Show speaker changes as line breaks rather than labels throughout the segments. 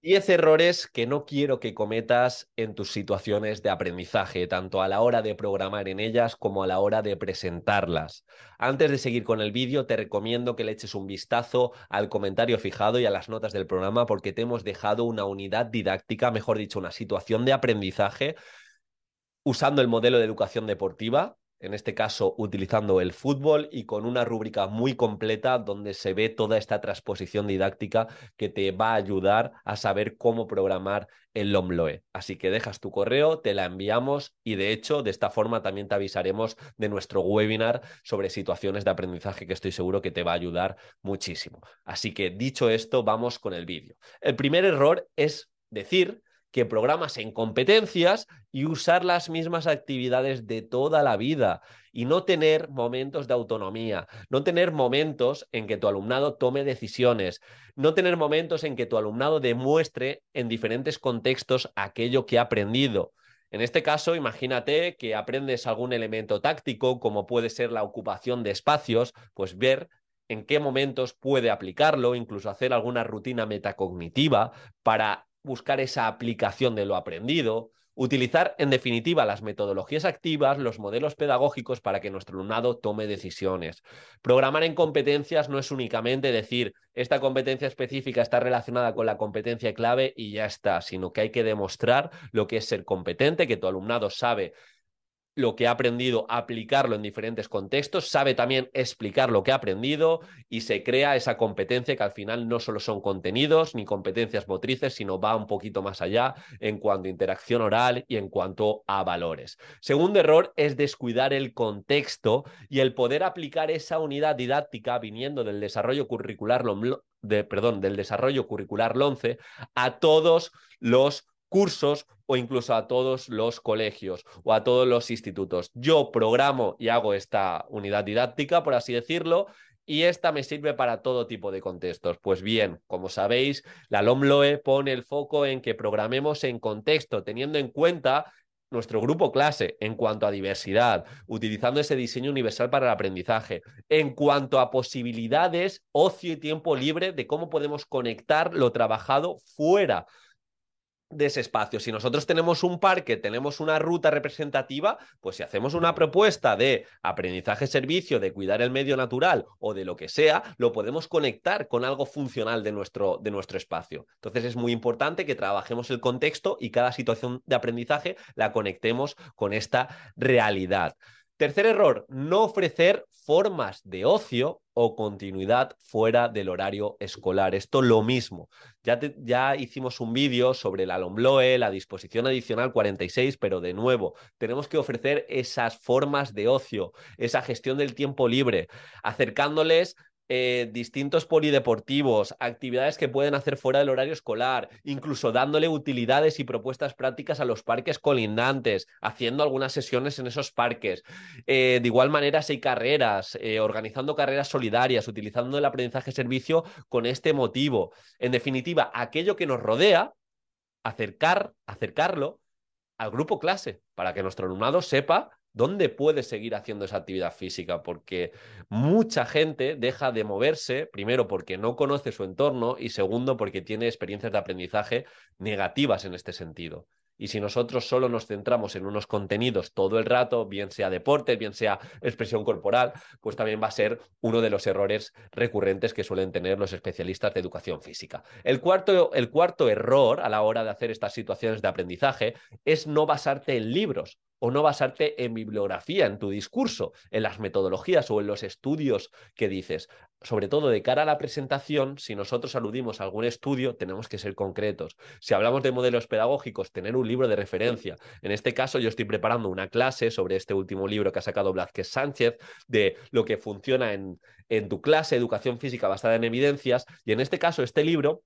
10 errores que no quiero que cometas en tus situaciones de aprendizaje, tanto a la hora de programar en ellas como a la hora de presentarlas. Antes de seguir con el vídeo, te recomiendo que le eches un vistazo al comentario fijado y a las notas del programa porque te hemos dejado una unidad didáctica, mejor dicho, una situación de aprendizaje usando el modelo de educación deportiva en este caso utilizando el fútbol y con una rúbrica muy completa donde se ve toda esta transposición didáctica que te va a ayudar a saber cómo programar el LOMLOE. Así que dejas tu correo, te la enviamos y de hecho de esta forma también te avisaremos de nuestro webinar sobre situaciones de aprendizaje que estoy seguro que te va a ayudar muchísimo. Así que dicho esto, vamos con el vídeo. El primer error es decir que programas en competencias y usar las mismas actividades de toda la vida y no tener momentos de autonomía, no tener momentos en que tu alumnado tome decisiones, no tener momentos en que tu alumnado demuestre en diferentes contextos aquello que ha aprendido. En este caso, imagínate que aprendes algún elemento táctico, como puede ser la ocupación de espacios, pues ver en qué momentos puede aplicarlo, incluso hacer alguna rutina metacognitiva para buscar esa aplicación de lo aprendido, utilizar en definitiva las metodologías activas, los modelos pedagógicos para que nuestro alumnado tome decisiones. Programar en competencias no es únicamente decir esta competencia específica está relacionada con la competencia clave y ya está, sino que hay que demostrar lo que es ser competente, que tu alumnado sabe lo que ha aprendido, aplicarlo en diferentes contextos, sabe también explicar lo que ha aprendido y se crea esa competencia que al final no solo son contenidos ni competencias motrices, sino va un poquito más allá en cuanto a interacción oral y en cuanto a valores. Segundo error es descuidar el contexto y el poder aplicar esa unidad didáctica viniendo del desarrollo curricular de, del desarrollo curricular 11 a todos los cursos o incluso a todos los colegios o a todos los institutos. Yo programo y hago esta unidad didáctica, por así decirlo, y esta me sirve para todo tipo de contextos. Pues bien, como sabéis, la LOMLOE pone el foco en que programemos en contexto, teniendo en cuenta nuestro grupo clase en cuanto a diversidad, utilizando ese diseño universal para el aprendizaje, en cuanto a posibilidades, ocio y tiempo libre de cómo podemos conectar lo trabajado fuera de ese espacio. Si nosotros tenemos un parque, tenemos una ruta representativa, pues si hacemos una propuesta de aprendizaje-servicio, de cuidar el medio natural o de lo que sea, lo podemos conectar con algo funcional de nuestro, de nuestro espacio. Entonces es muy importante que trabajemos el contexto y cada situación de aprendizaje la conectemos con esta realidad. Tercer error, no ofrecer formas de ocio o continuidad fuera del horario escolar. Esto lo mismo. Ya, ya hicimos un vídeo sobre la LOMBLOE, la disposición adicional 46, pero de nuevo, tenemos que ofrecer esas formas de ocio, esa gestión del tiempo libre, acercándoles eh, distintos polideportivos, actividades que pueden hacer fuera del horario escolar, incluso dándole utilidades y propuestas prácticas a los parques colindantes, haciendo algunas sesiones en esos parques. Eh, de igual manera, si hay carreras, eh, organizando carreras solidarias, utilizando el aprendizaje servicio con este motivo. En definitiva, aquello que nos rodea, acercar, acercarlo al grupo clase, para que nuestro alumnado sepa ¿Dónde puede seguir haciendo esa actividad física? Porque mucha gente deja de moverse, primero porque no conoce su entorno y segundo porque tiene experiencias de aprendizaje negativas en este sentido. Y si nosotros solo nos centramos en unos contenidos todo el rato, bien sea deporte, bien sea expresión corporal, pues también va a ser uno de los errores recurrentes que suelen tener los especialistas de educación física. El cuarto, el cuarto error a la hora de hacer estas situaciones de aprendizaje es no basarte en libros o no basarte en bibliografía, en tu discurso, en las metodologías o en los estudios que dices. Sobre todo de cara a la presentación, si nosotros aludimos a algún estudio, tenemos que ser concretos. Si hablamos de modelos pedagógicos, tener un libro de referencia. En este caso, yo estoy preparando una clase sobre este último libro que ha sacado Blázquez Sánchez, de lo que funciona en, en tu clase, educación física basada en evidencias, y en este caso, este libro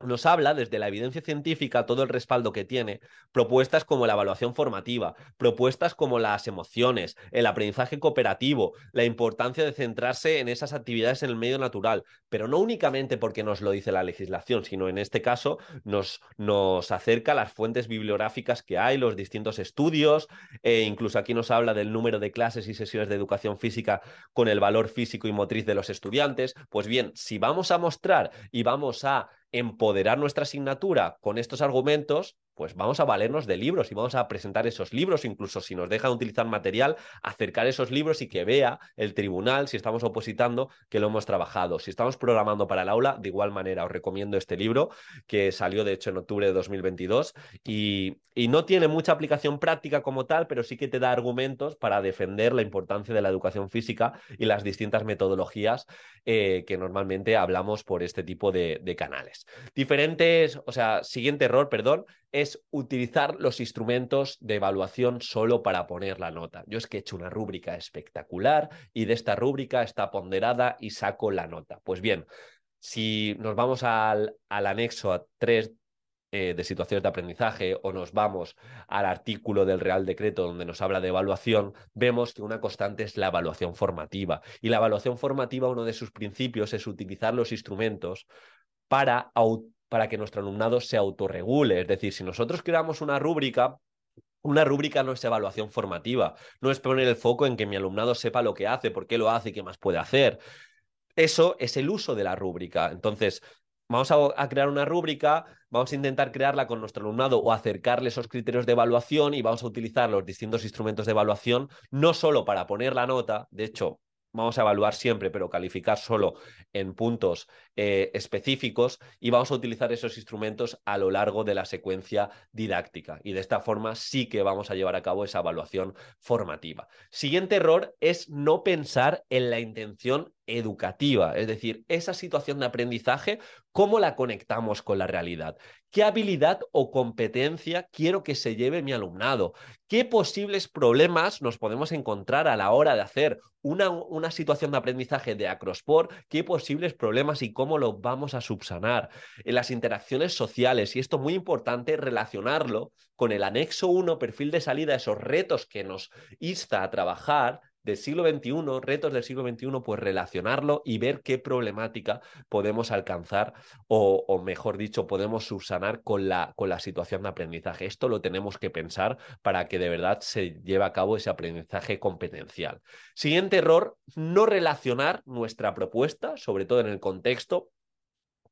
nos habla desde la evidencia científica, todo el respaldo que tiene, propuestas como la evaluación formativa, propuestas como las emociones, el aprendizaje cooperativo, la importancia de centrarse en esas actividades en el medio natural, pero no únicamente porque nos lo dice la legislación, sino en este caso nos, nos acerca las fuentes bibliográficas que hay, los distintos estudios, e incluso aquí nos habla del número de clases y sesiones de educación física con el valor físico y motriz de los estudiantes. Pues bien, si vamos a mostrar y vamos a empoderar nuestra asignatura con estos argumentos, pues vamos a valernos de libros y vamos a presentar esos libros, incluso si nos dejan utilizar material, acercar esos libros y que vea el tribunal, si estamos opositando, que lo hemos trabajado. Si estamos programando para el aula, de igual manera, os recomiendo este libro, que salió de hecho en octubre de 2022 y, y no tiene mucha aplicación práctica como tal, pero sí que te da argumentos para defender la importancia de la educación física y las distintas metodologías eh, que normalmente hablamos por este tipo de, de canales. Diferentes, o sea, siguiente error, perdón, es utilizar los instrumentos de evaluación solo para poner la nota. Yo es que he hecho una rúbrica espectacular y de esta rúbrica está ponderada y saco la nota. Pues bien, si nos vamos al, anexo a 3 eh, de situaciones de aprendizaje o nos vamos al artículo del Real Decreto donde nos habla de evaluación, vemos que una constante es la evaluación formativa. Y la evaluación formativa, uno de sus principios es utilizar los instrumentos para para que nuestro alumnado se autorregule. Es decir, si nosotros creamos una rúbrica, una rúbrica no es evaluación formativa, no es poner el foco en que mi alumnado sepa lo que hace, por qué lo hace y qué más puede hacer. Eso es el uso de la rúbrica. Entonces, vamos a, crear una rúbrica, vamos a intentar crearla con nuestro alumnado o acercarle esos criterios de evaluación y vamos a utilizar los distintos instrumentos de evaluación, no solo para poner la nota, de hecho, vamos a evaluar siempre, pero calificar solo en puntos eh, específicos y vamos a utilizar esos instrumentos a lo largo de la secuencia didáctica. Y de esta forma sí que vamos a llevar a cabo esa evaluación formativa. Siguiente error es no pensar en la intención educativa, es decir, esa situación de aprendizaje, ¿cómo la conectamos con la realidad? ¿Qué habilidad o competencia quiero que se lleve mi alumnado? ¿Qué posibles problemas nos podemos encontrar a la hora de hacer una, una situación de aprendizaje de acrosport? ¿Qué posibles problemas y cómo los vamos a subsanar? En las interacciones sociales, y esto es muy importante relacionarlo con el anexo 1, perfil de salida, esos retos que nos insta a trabajar del siglo XXI, retos del siglo XXI, pues relacionarlo y ver qué problemática podemos alcanzar o, mejor dicho, podemos subsanar con la, con la situación de aprendizaje. Esto lo tenemos que pensar para que de verdad se lleve a cabo ese aprendizaje competencial. Siguiente error, no relacionar nuestra propuesta, sobre todo en el contexto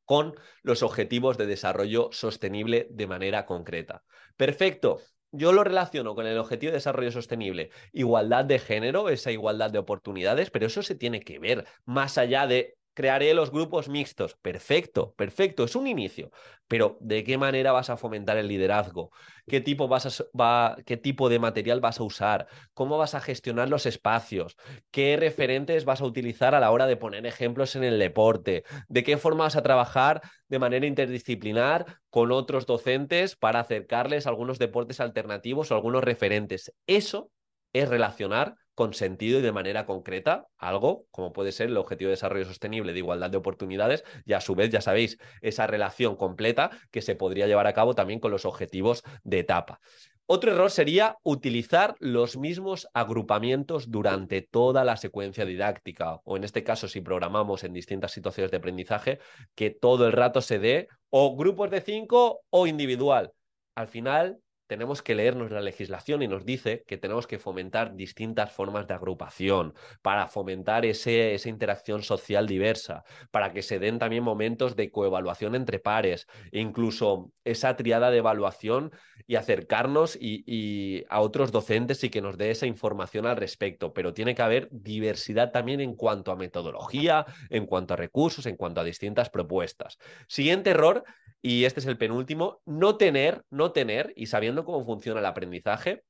con los objetivos de desarrollo sostenible de manera concreta. Perfecto, yo lo relaciono con el objetivo de desarrollo sostenible, igualdad de género, esa igualdad de oportunidades, pero eso se tiene que ver más allá de crearé los grupos mixtos. Perfecto, perfecto, es un inicio. Pero ¿de qué manera vas a fomentar el liderazgo? ¿Qué tipo, vas a, ¿Qué tipo de material vas a usar? ¿Cómo vas a gestionar los espacios? ¿Qué referentes vas a utilizar a la hora de poner ejemplos en el deporte? ¿De qué forma vas a trabajar de manera interdisciplinar con otros docentes para acercarles algunos deportes alternativos o algunos referentes? Eso es relacionar con sentido y de manera concreta algo como puede ser el objetivo de desarrollo sostenible de igualdad de oportunidades y a su vez ya sabéis esa relación completa que se podría llevar a cabo también con los objetivos de etapa. Otro error sería utilizar los mismos agrupamientos durante toda la secuencia didáctica, o en este caso, si programamos en distintas situaciones de aprendizaje, que todo el rato se dé o grupos de cinco o individual. Al final, tenemos que leernos la legislación y nos dice que tenemos que fomentar distintas formas de agrupación para fomentar ese, esa interacción social diversa, para que se den también momentos de coevaluación entre pares, e incluso esa triada de evaluación y acercarnos y, a otros docentes y que nos dé esa información al respecto. Pero tiene que haber diversidad también en cuanto a metodología, en cuanto a recursos, en cuanto a distintas propuestas. Siguiente error y este es el penúltimo, no tener, no tener, y sabiendo cómo funciona el aprendizaje,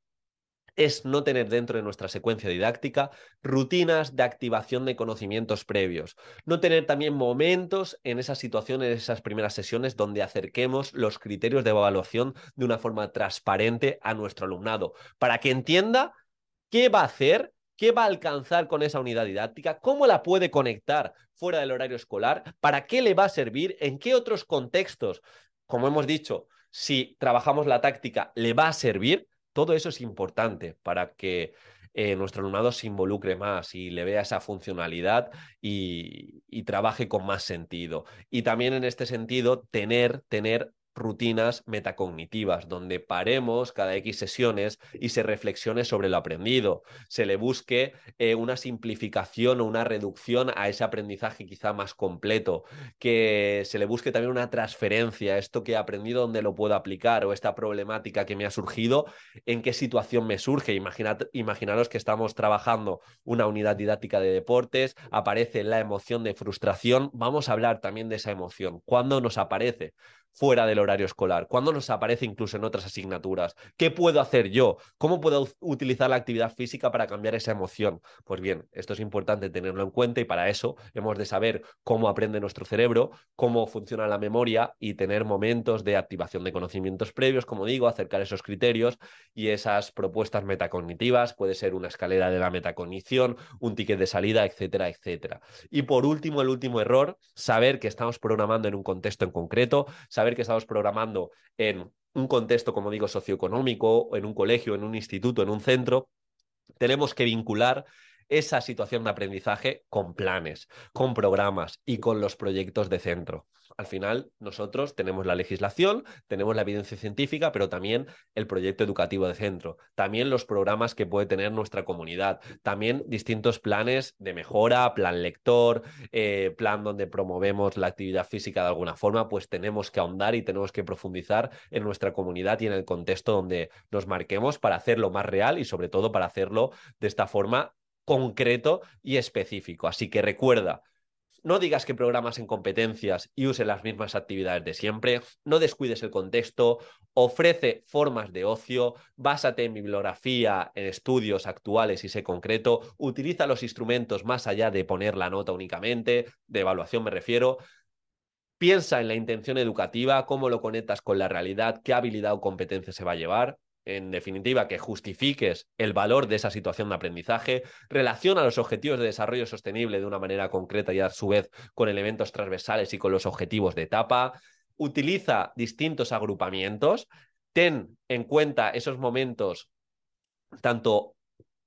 es no tener dentro de nuestra secuencia didáctica rutinas de activación de conocimientos previos, no tener también momentos en esas situaciones, en esas primeras sesiones donde acerquemos los criterios de evaluación de una forma transparente a nuestro alumnado, para que entienda qué va a hacer qué va a alcanzar con esa unidad didáctica, cómo la puede conectar fuera del horario escolar, para qué le va a servir, en qué otros contextos, como hemos dicho, si trabajamos la táctica, le va a servir. Todo eso es importante para que eh, nuestro alumnado se involucre más y le vea esa funcionalidad y, y, trabaje con más sentido. Y también en este sentido, tener, tener rutinas metacognitivas, donde paremos cada X sesiones y se reflexione sobre lo aprendido, se le busque eh, una simplificación o una reducción a ese aprendizaje quizá más completo, que se le busque también una transferencia, esto que he aprendido, dónde lo puedo aplicar o esta problemática que me ha surgido, en qué situación me surge. Imaginad, imaginaros que estamos trabajando una unidad didáctica de deportes, aparece la emoción de frustración, vamos a hablar también de esa emoción. ¿Cuándo nos aparece? Fuera del horario escolar? ¿Cuándo nos aparece incluso en otras asignaturas? ¿Qué puedo hacer yo? ¿Cómo puedo utilizar la actividad física para cambiar esa emoción? Pues bien, esto es importante tenerlo en cuenta y para eso hemos de saber cómo aprende nuestro cerebro, cómo funciona la memoria y tener momentos de activación de conocimientos previos, como digo, acercar esos criterios y esas propuestas metacognitivas. Puede ser una escalera de la metacognición, un ticket de salida, etcétera, etcétera. Y por último, el último error, saber que estamos programando en un contexto en concreto, saber que estamos programando en un contexto, como digo, socioeconómico, en un colegio, en un instituto, en un centro, tenemos que vincular esa situación de aprendizaje con planes, con programas y con los proyectos de centro. Al final, nosotros tenemos la legislación, tenemos la evidencia científica, pero también el proyecto educativo de centro, también los programas que puede tener nuestra comunidad, también distintos planes de mejora, plan lector, eh, plan donde promovemos la actividad física de alguna forma, pues tenemos que ahondar y tenemos que profundizar en nuestra comunidad y en el contexto donde nos marquemos para hacerlo más real y sobre todo para hacerlo de esta forma concreto y específico. Así que recuerda, no digas que programas en competencias y use las mismas actividades de siempre, no descuides el contexto, ofrece formas de ocio, básate en bibliografía, en estudios actuales y sé concreto, utiliza los instrumentos más allá de poner la nota únicamente, de evaluación me refiero, piensa en la intención educativa, cómo lo conectas con la realidad, qué habilidad o competencia se va a llevar, en definitiva, que justifiques el valor de esa situación de aprendizaje, relaciona los objetivos de desarrollo sostenible de una manera concreta y a su vez con elementos transversales y con los objetivos de etapa, utiliza distintos agrupamientos, ten en cuenta esos momentos tanto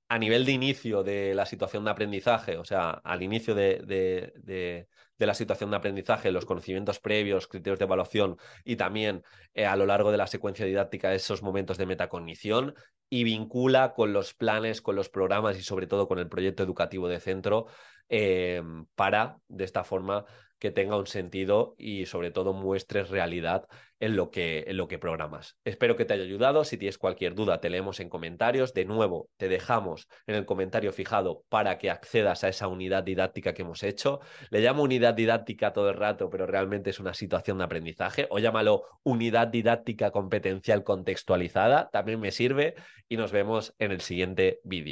a nivel de inicio de la situación de aprendizaje, o sea, al inicio de, de, la situación de aprendizaje, los conocimientos previos, criterios de evaluación y también eh, a lo largo de la secuencia didáctica esos momentos de metacognición y vincula con los planes, con los programas y sobre todo con el proyecto educativo de centro eh, para, de esta forma, que tenga un sentido y sobre todo muestres realidad en lo que, en lo que programas. Espero que te haya ayudado. Si tienes cualquier duda, te leemos en comentarios. De nuevo, te dejamos en el comentario fijado para que accedas a esa unidad didáctica que hemos hecho. Le llamo unidad didáctica todo el rato, pero realmente es una situación de aprendizaje. O llámalo unidad didáctica competencial contextualizada. También me sirve y nos vemos en el siguiente vídeo.